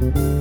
Bye.